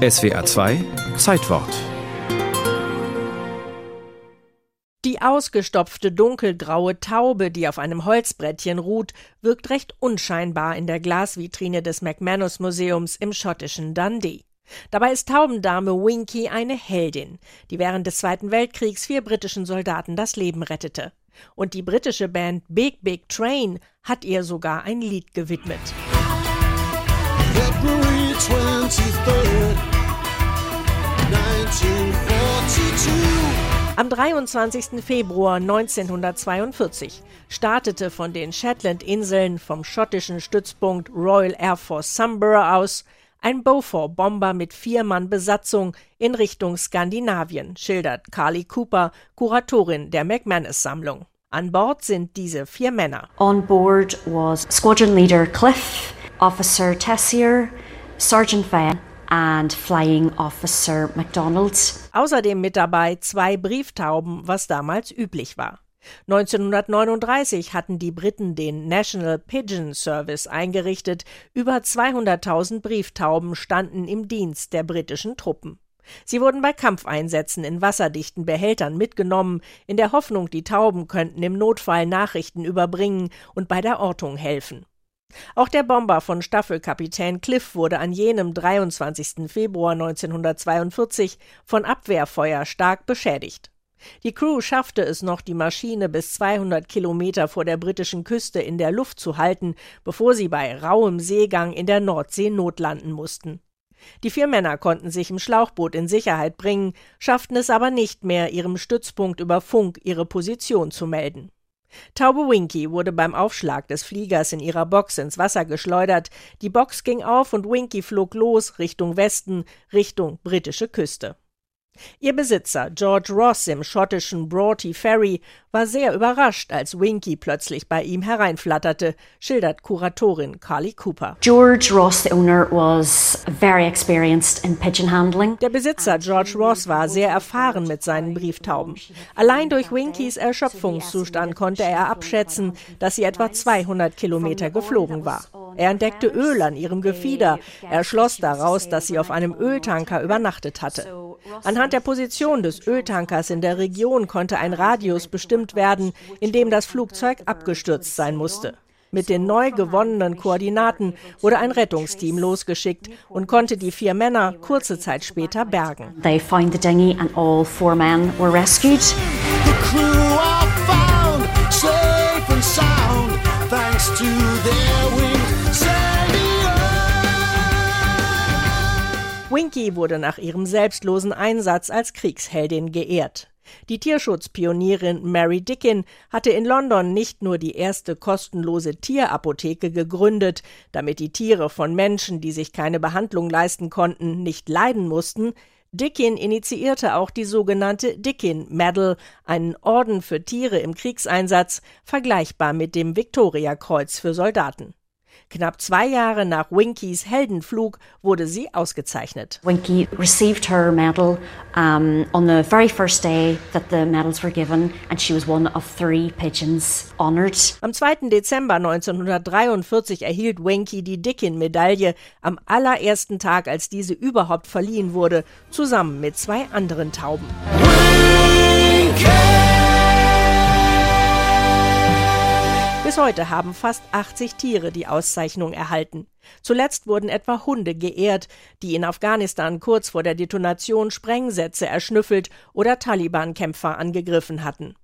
SWA 2 Zeitwort Die ausgestopfte dunkelgraue Taube, die auf einem Holzbrettchen ruht, wirkt recht unscheinbar in der Glasvitrine des McManus Museums im schottischen Dundee. Dabei ist Taubendame Winky eine Heldin, die während des Zweiten Weltkriegs vier britischen Soldaten das Leben rettete. Und die britische Band Big Big Train hat ihr sogar ein Lied gewidmet. February 23rd, 23. Februar 1942 startete von den Shetland-Inseln vom schottischen Stützpunkt Royal Air Force Sunborough aus ein Beaufort-Bomber mit vier Mann Besatzung in Richtung Skandinavien, schildert Carly Cooper, Kuratorin der McManus-Sammlung. An Bord sind diese vier Männer. On board was Squadron Leader Cliff, Officer Tessier, Sergeant Van and Flying Officer McDonald. Außerdem mit dabei zwei Brieftauben, was damals üblich war. 1939 hatten die Briten den National Pigeon Service eingerichtet. Über 200.000 Brieftauben standen im Dienst der britischen Truppen. Sie wurden bei Kampfeinsätzen in wasserdichten Behältern mitgenommen, in der Hoffnung, die Tauben könnten im Notfall Nachrichten überbringen und bei der Ortung helfen. Auch der Bomber von Staffelkapitän Cliff wurde an jenem 23. Februar 1942 von Abwehrfeuer stark beschädigt. Die Crew schaffte es noch, die Maschine bis 200 Kilometer vor der britischen Küste in der Luft zu halten, bevor sie bei rauem Seegang in der Nordsee notlanden mussten. Die vier Männer konnten sich im Schlauchboot in Sicherheit bringen, schafften es aber nicht mehr, ihrem Stützpunkt über Funk ihre Position zu melden. Taube Winky wurde beim Aufschlag des Fliegers in ihrer Box ins Wasser geschleudert. Die Box ging auf und Winky flog los Richtung Westen, Richtung britische Küste. Ihr Besitzer, George Ross im schottischen Broughty Ferry, war sehr überrascht, als Winky plötzlich bei ihm hereinflatterte, schildert Kuratorin Carly Cooper. George Ross, the owner, was very experienced in pigeon handling. Der Besitzer George Ross war sehr erfahren mit seinen Brieftauben. Allein durch Winkys Erschöpfungszustand konnte er abschätzen, dass sie etwa 200 Kilometer geflogen war. Er entdeckte Öl an ihrem Gefieder. Er schloss daraus, dass sie auf einem Öltanker übernachtet hatte. Anhand der Position des Öltankers in der Region konnte ein Radius bestimmt werden, in dem das Flugzeug abgestürzt sein musste. Mit den neu gewonnenen Koordinaten wurde ein Rettungsteam losgeschickt und konnte die vier Männer kurze Zeit später bergen. They found the dinghy and all four men were rescued. The crew are found safe and sound thanks to Winky wurde nach ihrem selbstlosen Einsatz als Kriegsheldin geehrt. Die Tierschutzpionierin Mary Dickin hatte in London nicht nur die erste kostenlose Tierapotheke gegründet, damit die Tiere von Menschen, die sich keine Behandlung leisten konnten, nicht leiden mussten, Dickin initiierte auch die sogenannte Dickin Medal, einen Orden für Tiere im Kriegseinsatz, vergleichbar mit dem Victoria-Kreuz für Soldaten. Knapp zwei Jahre nach Winkys Heldenflug wurde sie ausgezeichnet. Winky received her medal um, on the very first day that the medals were given and she was one of three pigeons honored. Am 2. Dezember 1943 erhielt Winky die Dickin-Medaille am allerersten Tag, als diese überhaupt verliehen wurde, zusammen mit zwei anderen Tauben. Winky! Bis heute haben fast 80 Tiere die Auszeichnung erhalten. Zuletzt wurden etwa Hunde geehrt, die in Afghanistan kurz vor der Detonation Sprengsätze erschnüffelt oder Taliban-Kämpfer angegriffen hatten.